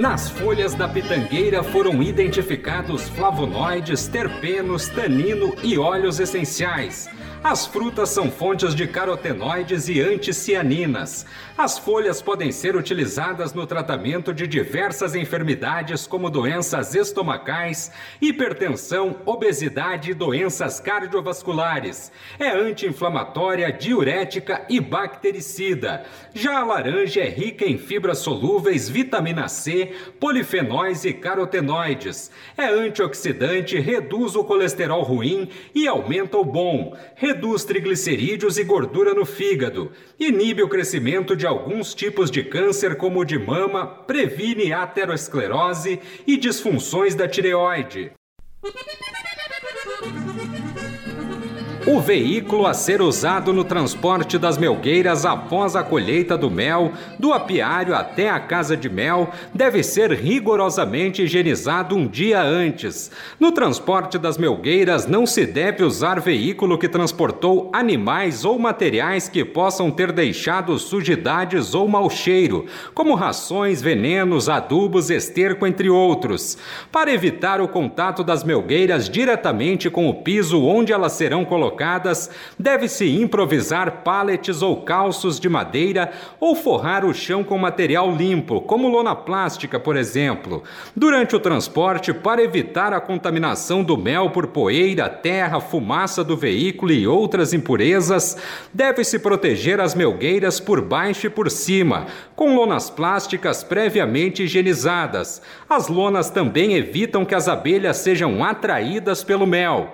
Nas folhas da pitangueira foram identificados flavonoides, terpenos, tanino e óleos essenciais. As frutas são fontes de carotenoides e anticianinas. As folhas podem ser utilizadas no tratamento de diversas enfermidades, como doenças estomacais, hipertensão, obesidade e doenças cardiovasculares. É anti-inflamatória, diurética e bactericida. Já a laranja é rica em fibras solúveis, vitamina C, polifenóis e carotenoides. É antioxidante, reduz o colesterol ruim e aumenta o bom reduz triglicerídeos e gordura no fígado, inibe o crescimento de alguns tipos de câncer, como o de mama, previne aterosclerose e disfunções da tireoide. O veículo a ser usado no transporte das melgueiras após a colheita do mel, do apiário até a casa de mel, deve ser rigorosamente higienizado um dia antes. No transporte das melgueiras, não se deve usar veículo que transportou animais ou materiais que possam ter deixado sujidades ou mau cheiro, como rações, venenos, adubos, esterco, entre outros. Para evitar o contato das melgueiras diretamente com o piso onde elas serão colocadas, colocadas, deve-se improvisar paletes ou calços de madeira ou forrar o chão com material limpo, como lona plástica, por exemplo. Durante o transporte, para evitar a contaminação do mel por poeira, terra, fumaça do veículo e outras impurezas, deve-se proteger as melgueiras por baixo e por cima, com lonas plásticas previamente higienizadas. As lonas também evitam que as abelhas sejam atraídas pelo mel.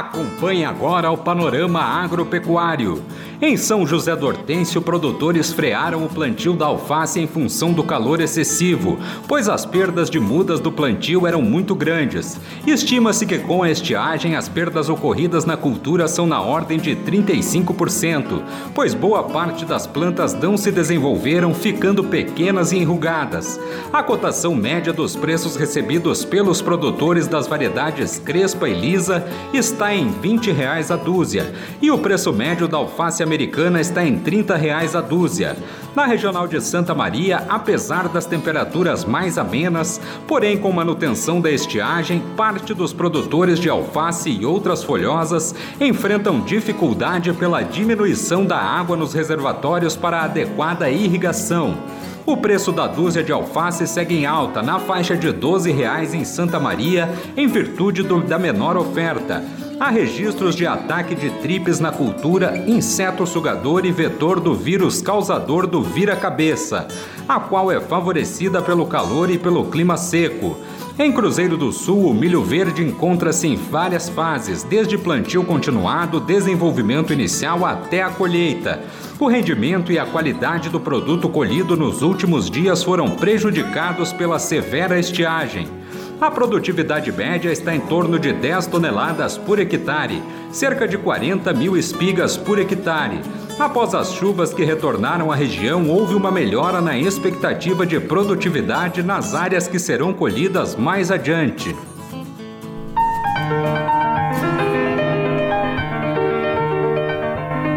Acompanhe agora o panorama agropecuário. Em São José do Hortêncio, produtores frearam o plantio da alface em função do calor excessivo, pois as perdas de mudas do plantio eram muito grandes. Estima-se que com a estiagem as perdas ocorridas na cultura são na ordem de 35%, pois boa parte das plantas não se desenvolveram, ficando pequenas e enrugadas. A cotação média dos preços recebidos pelos produtores das variedades Crespa e Lisa está em 20 reais a dúzia, e o preço médio da alface americana está em 30 reais a dúzia. Na regional de Santa Maria, apesar das temperaturas mais amenas, porém com manutenção da estiagem, parte dos produtores de alface e outras folhosas enfrentam dificuldade pela diminuição da água nos reservatórios para adequada irrigação. O preço da dúzia de alface segue em alta, na faixa de 12 reais em Santa Maria, em virtude do, da menor oferta. Há registros de ataque de tripes na cultura, inseto sugador e vetor do vírus causador do vira-cabeça, a qual é favorecida pelo calor e pelo clima seco. Em Cruzeiro do Sul, o milho verde encontra-se em várias fases, desde plantio continuado, desenvolvimento inicial até a colheita. O rendimento e a qualidade do produto colhido nos últimos dias foram prejudicados pela severa estiagem. A produtividade média está em torno de 10 toneladas por hectare, cerca de 40 mil espigas por hectare. Após as chuvas que retornaram à região, houve uma melhora na expectativa de produtividade nas áreas que serão colhidas mais adiante.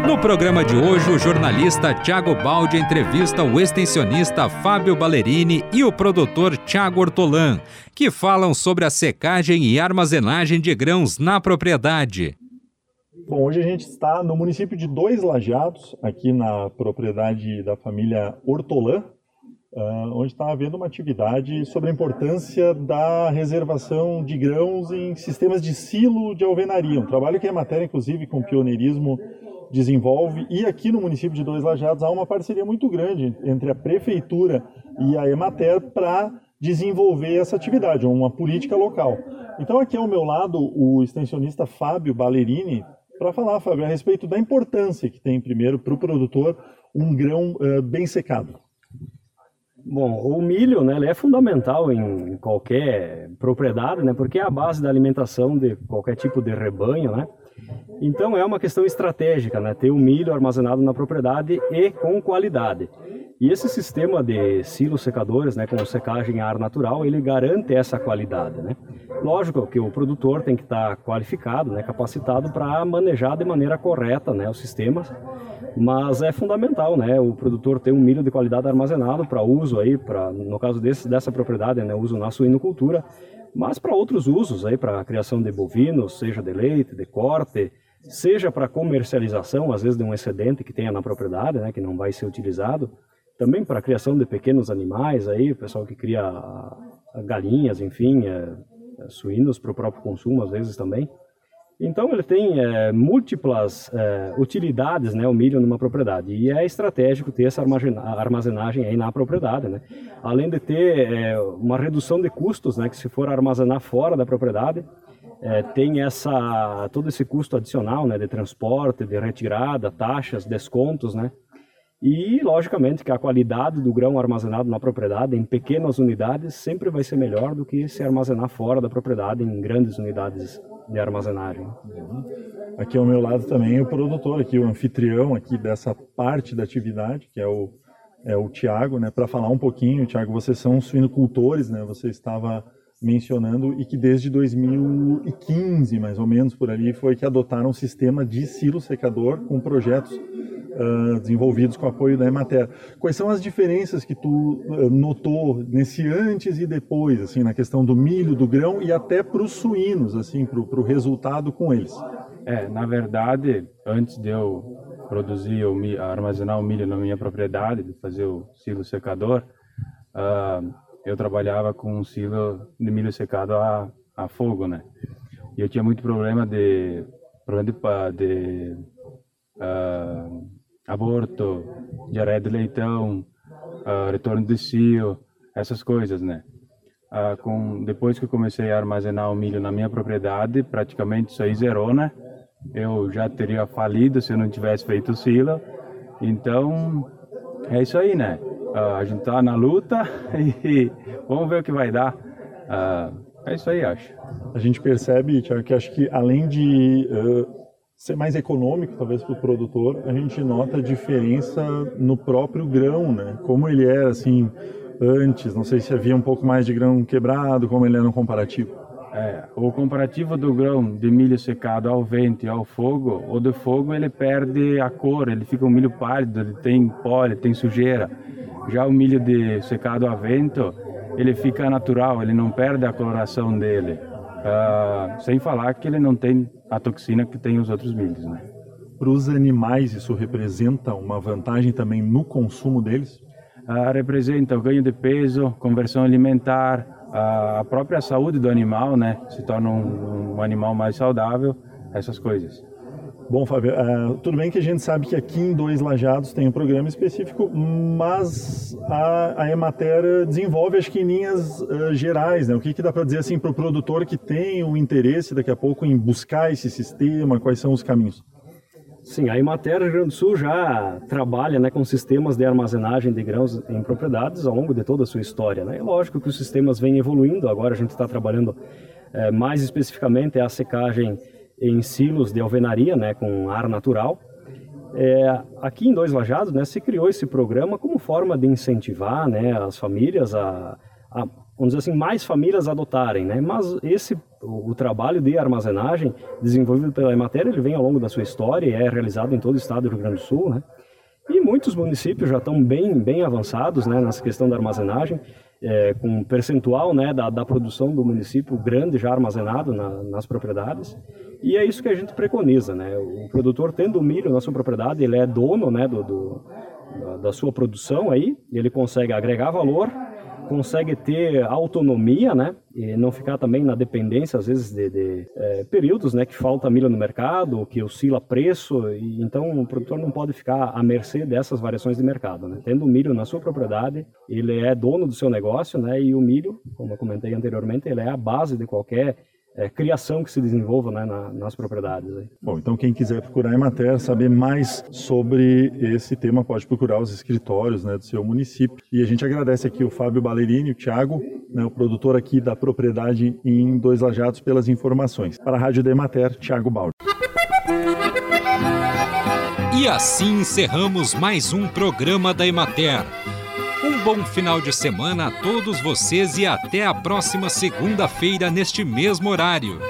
No programa de hoje, o jornalista Tiago Baldi entrevista o extensionista Fábio Ballerini e o produtor Tiago Ortolan, que falam sobre a secagem e armazenagem de grãos na propriedade. Bom, hoje a gente está no município de Dois Lajados, aqui na propriedade da família Ortolan, uh, onde está havendo uma atividade sobre a importância da reservação de grãos em sistemas de silo de alvenaria, um trabalho que é matéria, inclusive, com pioneirismo desenvolve. E aqui no município de Dois Lajados há uma parceria muito grande entre a prefeitura e a Emater para desenvolver essa atividade, uma política local. Então aqui ao meu lado o extensionista Fábio Ballerini para falar, Fábio, a respeito da importância que tem primeiro para o produtor um grão uh, bem secado. Bom, o milho, né, ele é fundamental em qualquer propriedade, né, porque é a base da alimentação de qualquer tipo de rebanho, né. Então é uma questão estratégica, né, ter o milho armazenado na propriedade e com qualidade. E esse sistema de silos secadores, né, com secagem a ar natural, ele garante essa qualidade, né. Lógico que o produtor tem que estar qualificado, né, capacitado para manejar de maneira correta, né, os sistemas mas é fundamental, né, o produtor ter um milho de qualidade armazenado para uso aí, para no caso desse, dessa propriedade, né, uso na suinocultura, mas para outros usos aí, para criação de bovinos, seja de leite, de corte, seja para comercialização, às vezes de um excedente que tenha na propriedade, né, que não vai ser utilizado, também para a criação de pequenos animais aí, o pessoal que cria galinhas, enfim, é, é, suínos para o próprio consumo às vezes também. Então ele tem é, múltiplas é, utilidades, né, o milho numa propriedade e é estratégico ter essa armazenagem aí na propriedade, né? Além de ter é, uma redução de custos, né, que se for armazenar fora da propriedade, é, tem essa todo esse custo adicional, né, de transporte, de retirada, taxas, descontos, né? E, logicamente, que a qualidade do grão armazenado na propriedade, em pequenas unidades, sempre vai ser melhor do que se armazenar fora da propriedade, em grandes unidades de armazenagem. Aqui ao meu lado também o produtor, aqui o anfitrião aqui dessa parte da atividade, que é o, é o Tiago, né? Para falar um pouquinho, Tiago, vocês são suinocultores, né? Você estava mencionando e que desde 2015, mais ou menos por ali, foi que adotaram um sistema de silo secador com projetos uh, desenvolvidos com apoio da Emater. Quais são as diferenças que tu uh, notou nesse antes e depois, assim, na questão do milho, do grão e até para os suínos, assim, para o resultado com eles? É, na verdade, antes de eu produzir ou armazenar o milho na minha propriedade, de fazer o silo secador, uh, eu trabalhava com um silo de milho secado a, a fogo, né? E eu tinha muito problema de problema de, de uh, aborto, diarreia de leitão, uh, retorno de cio, essas coisas, né? Uh, com, depois que eu comecei a armazenar o milho na minha propriedade, praticamente isso aí zerou, né? Eu já teria falido se eu não tivesse feito o silo. Então, é isso aí, né? Uh, a gente tá na luta e vamos ver o que vai dar. é isso aí, acho. A gente percebe, Tiago, que acho que além de uh ser mais econômico, talvez, para o produtor, a gente nota a diferença no próprio grão, né? Como ele era, assim, antes, não sei se havia um pouco mais de grão quebrado, como ele era no comparativo. É, o comparativo do grão de milho secado ao vento e ao fogo, o do fogo ele perde a cor, ele fica um milho pálido, ele tem pó, ele tem sujeira. Já o milho de secado a vento, ele fica natural, ele não perde a coloração dele. Uh, sem falar que ele não tem a toxina que tem os outros milhos, né? Para os animais, isso representa uma vantagem também no consumo deles? Uh, representa o ganho de peso, conversão alimentar, a própria saúde do animal, né? Se torna um, um animal mais saudável, essas coisas. Bom, Fábio, uh, tudo bem que a gente sabe que aqui em Dois Lajados tem um programa específico, mas a, a Emater desenvolve, acho que em linhas uh, gerais, né? O que, que dá para dizer assim para o produtor que tem o interesse daqui a pouco em buscar esse sistema, quais são os caminhos? Sim, a Emater Rio Grande do Sul já trabalha né, com sistemas de armazenagem de grãos em propriedades ao longo de toda a sua história. Né? É lógico que os sistemas vêm evoluindo, agora a gente está trabalhando é, mais especificamente a secagem em silos de alvenaria, né, com ar natural. É, aqui em Dois Lajados, né, se criou esse programa como forma de incentivar, né, as famílias a, a vamos dizer assim, mais famílias adotarem, né? Mas esse o, trabalho de armazenagem desenvolvido pela Emater, ele vem ao longo da sua história e é realizado em todo o estado do Rio Grande do Sul, né? E muitos municípios já estão bem, bem avançados né, nessa questão da armazenagem é, com um percentual né, da, da, produção do município grande já armazenado na, nas propriedades. E é isso que a gente preconiza. Né? O produtor tendo milho na sua propriedade, ele é dono né, do, do da sua produção aí, ele consegue agregar valor consegue ter autonomia, né? E não ficar também na dependência, às vezes, de, de é, períodos, né? Que falta milho no mercado, que oscila preço, e então o produtor não pode ficar à mercê dessas variações de mercado, né? Tendo milho na sua propriedade, ele é dono do seu negócio, né? E o milho, como eu comentei anteriormente, ele é a base de qualquer é, criação que se desenvolva né, na, nas propriedades. Aí. Bom, então quem quiser procurar a Emater, saber mais sobre esse tema, pode procurar os escritórios né, do seu município. E a gente agradece aqui o Fábio Ballerini, o Thiago, né, o produtor aqui da propriedade em Dois Lajados, pelas informações. Para a Rádio da Emater, Thiago Baldi. E assim encerramos mais um programa da Emater. Bom final de semana a todos vocês e até a próxima segunda-feira neste mesmo horário.